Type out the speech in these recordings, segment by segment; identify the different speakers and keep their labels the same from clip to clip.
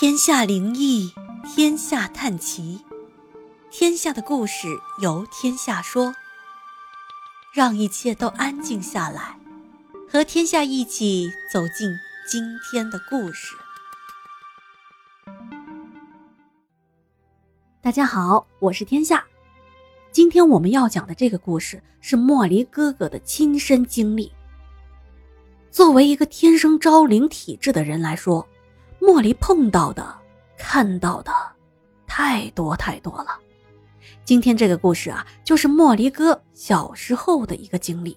Speaker 1: 天下灵异，天下探奇，天下的故事由天下说。让一切都安静下来，和天下一起走进今天的故事。
Speaker 2: 大家好，我是天下。今天我们要讲的这个故事是莫离哥哥的亲身经历。作为一个天生招灵体质的人来说，莫离碰到的、看到的太多太多了。今天这个故事啊，就是莫离哥小时候的一个经历。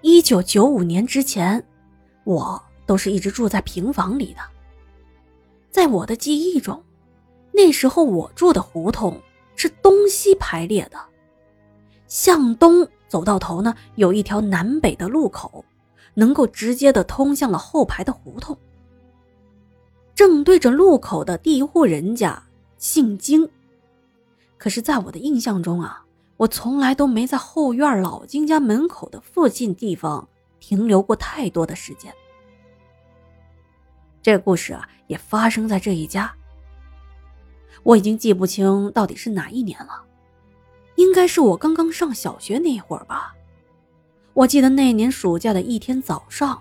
Speaker 2: 一九九五年之前，我都是一直住在平房里的。在我的记忆中，那时候我住的胡同是东西排列的，向东走到头呢，有一条南北的路口。能够直接的通向了后排的胡同。正对着路口的第一户人家姓金，可是，在我的印象中啊，我从来都没在后院老金家门口的附近地方停留过太多的时间。这故事啊，也发生在这一家。我已经记不清到底是哪一年了，应该是我刚刚上小学那会儿吧。我记得那年暑假的一天早上，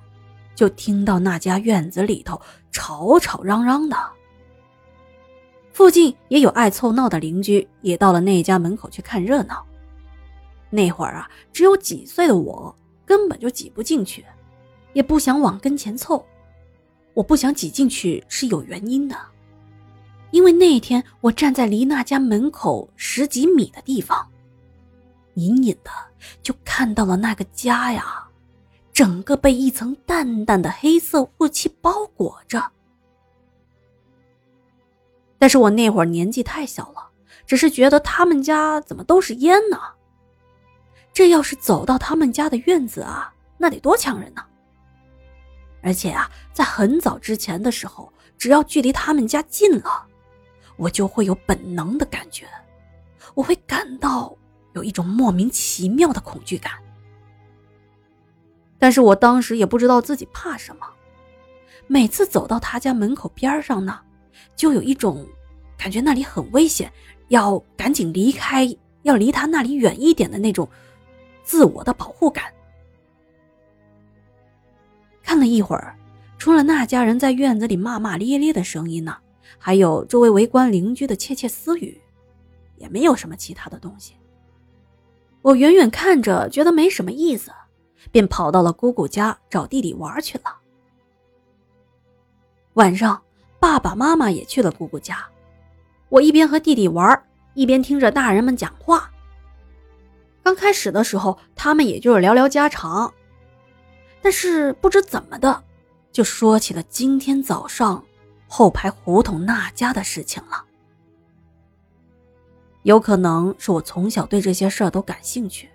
Speaker 2: 就听到那家院子里头吵吵嚷嚷的。附近也有爱凑闹的邻居，也到了那家门口去看热闹。那会儿啊，只有几岁的我，根本就挤不进去，也不想往跟前凑。我不想挤进去是有原因的，因为那天我站在离那家门口十几米的地方。隐隐的就看到了那个家呀，整个被一层淡淡的黑色雾气包裹着。但是我那会儿年纪太小了，只是觉得他们家怎么都是烟呢？这要是走到他们家的院子啊，那得多呛人呢！而且啊，在很早之前的时候，只要距离他们家近了，我就会有本能的感觉，我会感到。有一种莫名其妙的恐惧感，但是我当时也不知道自己怕什么。每次走到他家门口边上呢，就有一种感觉那里很危险，要赶紧离开，要离他那里远一点的那种自我的保护感。看了一会儿，除了那家人在院子里骂骂咧咧的声音呢，还有周围围观邻居的窃窃私语，也没有什么其他的东西。我远远看着，觉得没什么意思，便跑到了姑姑家找弟弟玩去了。晚上，爸爸妈妈也去了姑姑家，我一边和弟弟玩，一边听着大人们讲话。刚开始的时候，他们也就是聊聊家常，但是不知怎么的，就说起了今天早上后排胡同那家的事情了。有可能是我从小对这些事儿都感兴趣，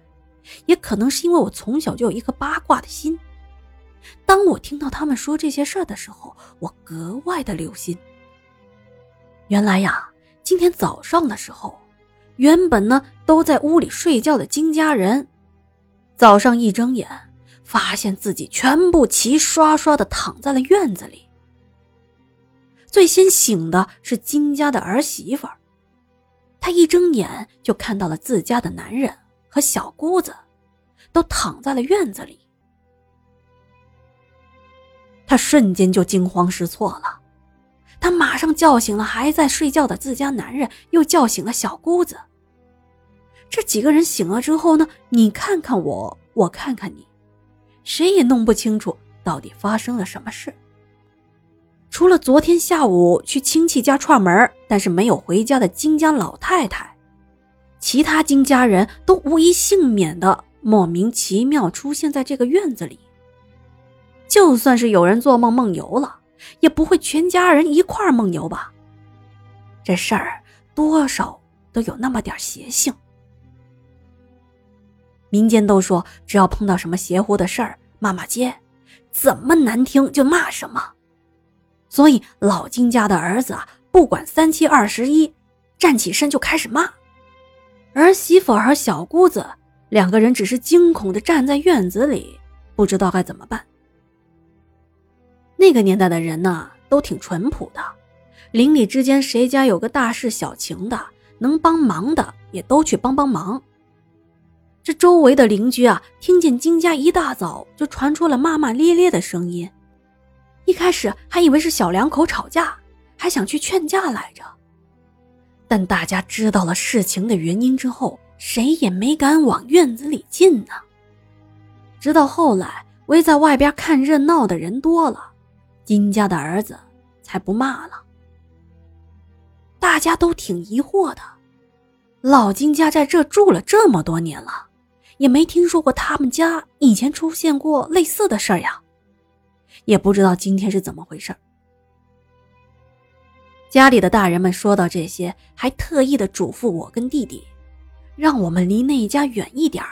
Speaker 2: 也可能是因为我从小就有一颗八卦的心。当我听到他们说这些事儿的时候，我格外的留心。原来呀，今天早上的时候，原本呢都在屋里睡觉的金家人，早上一睁眼，发现自己全部齐刷刷的躺在了院子里。最先醒的是金家的儿媳妇儿。他一睁眼就看到了自家的男人和小姑子，都躺在了院子里。他瞬间就惊慌失措了，他马上叫醒了还在睡觉的自家男人，又叫醒了小姑子。这几个人醒了之后呢，你看看我，我看看你，谁也弄不清楚到底发生了什么事。除了昨天下午去亲戚家串门，但是没有回家的金家老太太，其他金家人都无一幸免的莫名其妙出现在这个院子里。就算是有人做梦梦游了，也不会全家人一块梦游吧？这事儿多少都有那么点邪性。民间都说，只要碰到什么邪乎的事儿，骂骂街，怎么难听就骂什么。所以老金家的儿子啊，不管三七二十一，站起身就开始骂。儿媳妇和小姑子两个人只是惊恐的站在院子里，不知道该怎么办。那个年代的人呢，都挺淳朴的，邻里之间谁家有个大事小情的，能帮忙的也都去帮帮忙。这周围的邻居啊，听见金家一大早就传出了骂骂咧咧的声音，一开始还以为是小两口吵架，还想去劝架来着。但大家知道了事情的原因之后，谁也没敢往院子里进呢。直到后来，围在外边看热闹的人多了，金家的儿子才不骂了。大家都挺疑惑的，老金家在这住了这么多年了。也没听说过他们家以前出现过类似的事儿呀，也不知道今天是怎么回事家里的大人们说到这些，还特意的嘱咐我跟弟弟，让我们离那一家远一点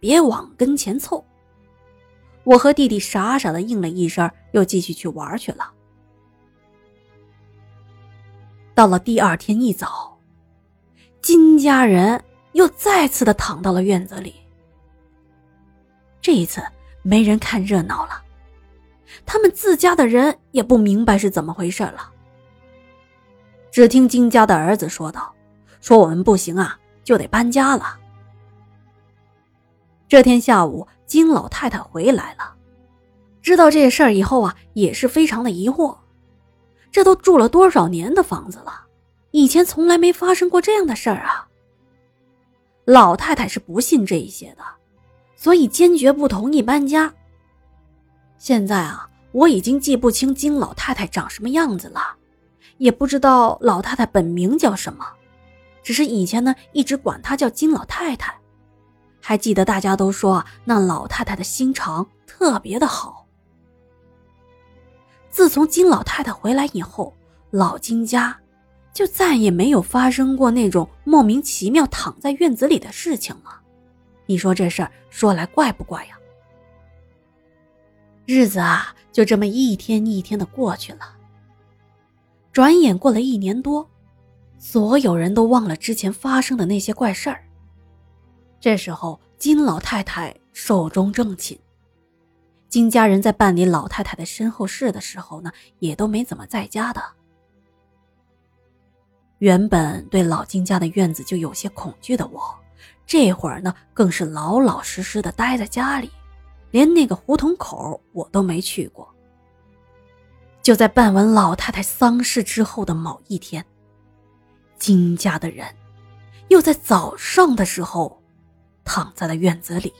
Speaker 2: 别往跟前凑。我和弟弟傻傻的应了一声，又继续去玩去了。到了第二天一早，金家人又再次的躺到了院子里。这一次没人看热闹了，他们自家的人也不明白是怎么回事了。只听金家的儿子说道：“说我们不行啊，就得搬家了。”这天下午，金老太太回来了，知道这事儿以后啊，也是非常的疑惑。这都住了多少年的房子了，以前从来没发生过这样的事儿啊。老太太是不信这一些的。所以坚决不同意搬家。现在啊，我已经记不清金老太太长什么样子了，也不知道老太太本名叫什么，只是以前呢一直管她叫金老太太。还记得大家都说那老太太的心肠特别的好。自从金老太太回来以后，老金家就再也没有发生过那种莫名其妙躺在院子里的事情了。你说这事儿说来怪不怪呀？日子啊，就这么一天一天的过去了。转眼过了一年多，所有人都忘了之前发生的那些怪事儿。这时候，金老太太寿终正寝，金家人在办理老太太的身后事的时候呢，也都没怎么在家的。原本对老金家的院子就有些恐惧的我。这会儿呢，更是老老实实的待在家里，连那个胡同口我都没去过。就在办完老太太丧事之后的某一天，金家的人又在早上的时候躺在了院子里，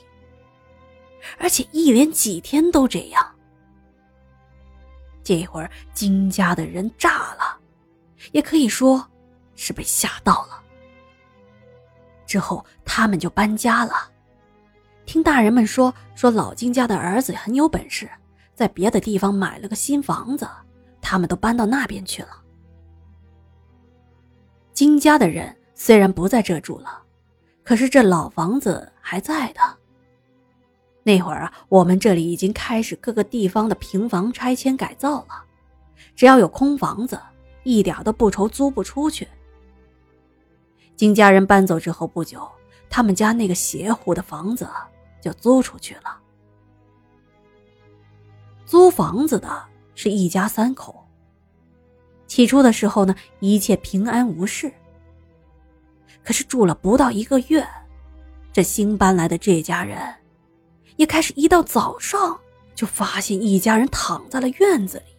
Speaker 2: 而且一连几天都这样。这会儿金家的人炸了，也可以说是被吓到了。之后，他们就搬家了。听大人们说，说老金家的儿子很有本事，在别的地方买了个新房子，他们都搬到那边去了。金家的人虽然不在这住了，可是这老房子还在的。那会儿啊，我们这里已经开始各个地方的平房拆迁改造了，只要有空房子，一点都不愁租不出去。金家人搬走之后不久，他们家那个邪乎的房子就租出去了。租房子的是一家三口。起初的时候呢，一切平安无事。可是住了不到一个月，这新搬来的这家人，也开始一到早上就发现一家人躺在了院子里。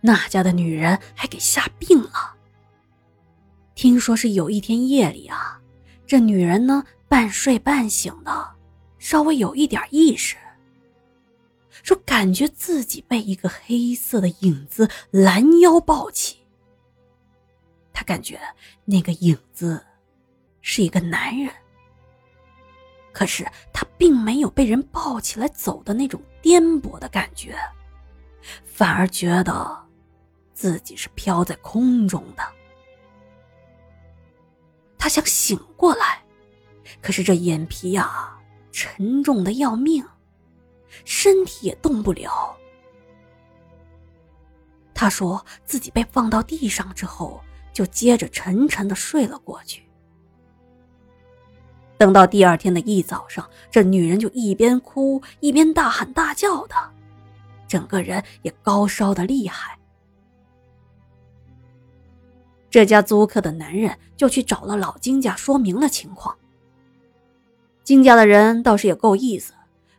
Speaker 2: 那家的女人还给吓病了。听说是有一天夜里啊，这女人呢半睡半醒的，稍微有一点意识，说感觉自己被一个黑色的影子拦腰抱起。他感觉那个影子是一个男人，可是他并没有被人抱起来走的那种颠簸的感觉，反而觉得自己是飘在空中的。他想醒过来，可是这眼皮呀沉重的要命，身体也动不了。他说自己被放到地上之后，就接着沉沉的睡了过去。等到第二天的一早上，这女人就一边哭一边大喊大叫的，整个人也高烧的厉害。这家租客的男人就去找了老金家，说明了情况。金家的人倒是也够意思，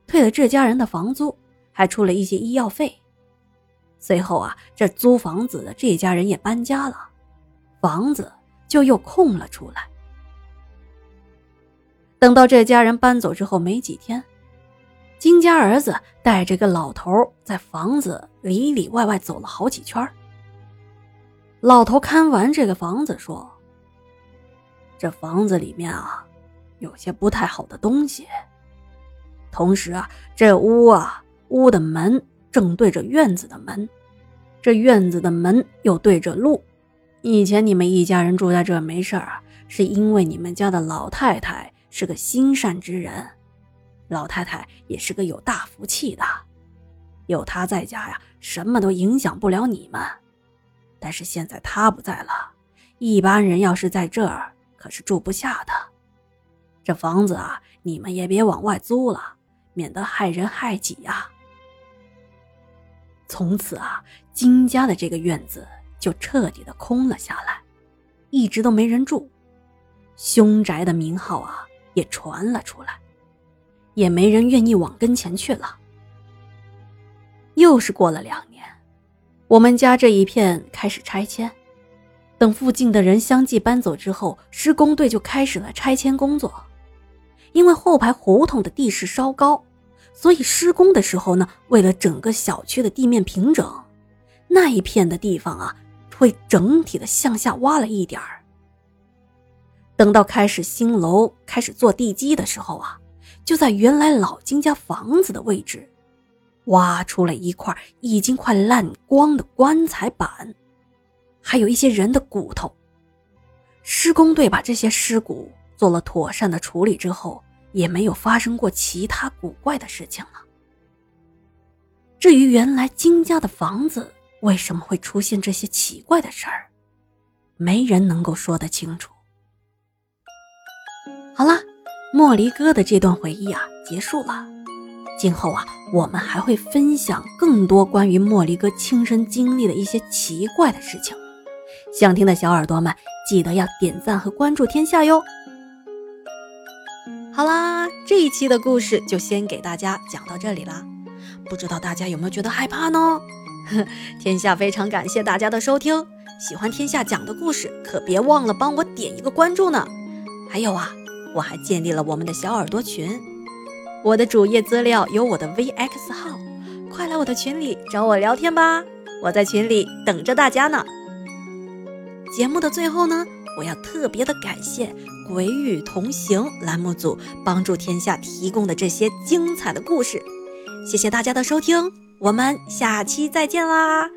Speaker 2: 退了这家人的房租，还出了一些医药费。随后啊，这租房子的这家人也搬家了，房子就又空了出来。等到这家人搬走之后没几天，金家儿子带着个老头在房子里里外外走了好几圈。老头看完这个房子说：“这房子里面啊。”有些不太好的东西。同时啊，这屋啊，屋的门正对着院子的门，这院子的门又对着路。以前你们一家人住在这没事儿，是因为你们家的老太太是个心善之人，老太太也是个有大福气的，有她在家呀，什么都影响不了你们。但是现在她不在了，一般人要是在这儿，可是住不下的。这房子啊，你们也别往外租了，免得害人害己呀。从此啊，金家的这个院子就彻底的空了下来，一直都没人住，凶宅的名号啊也传了出来，也没人愿意往跟前去了。又是过了两年，我们家这一片开始拆迁，等附近的人相继搬走之后，施工队就开始了拆迁工作。因为后排胡同的地势稍高，所以施工的时候呢，为了整个小区的地面平整，那一片的地方啊，会整体的向下挖了一点儿。等到开始新楼开始做地基的时候啊，就在原来老金家房子的位置，挖出了一块已经快烂光的棺材板，还有一些人的骨头。施工队把这些尸骨做了妥善的处理之后。也没有发生过其他古怪的事情了。至于原来金家的房子为什么会出现这些奇怪的事儿，没人能够说得清楚。好了，莫离哥的这段回忆啊结束了。今后啊，我们还会分享更多关于莫离哥亲身经历的一些奇怪的事情。想听的小耳朵们，记得要点赞和关注天下哟。
Speaker 1: 好啦，这一期的故事就先给大家讲到这里啦。不知道大家有没有觉得害怕呢？天下非常感谢大家的收听，喜欢天下讲的故事，可别忘了帮我点一个关注呢。还有啊，我还建立了我们的小耳朵群，我的主页资料有我的 VX 号，快来我的群里找我聊天吧，我在群里等着大家呢。节目的最后呢？我要特别的感谢《鬼语同行》栏目组帮助天下提供的这些精彩的故事，谢谢大家的收听，我们下期再见啦！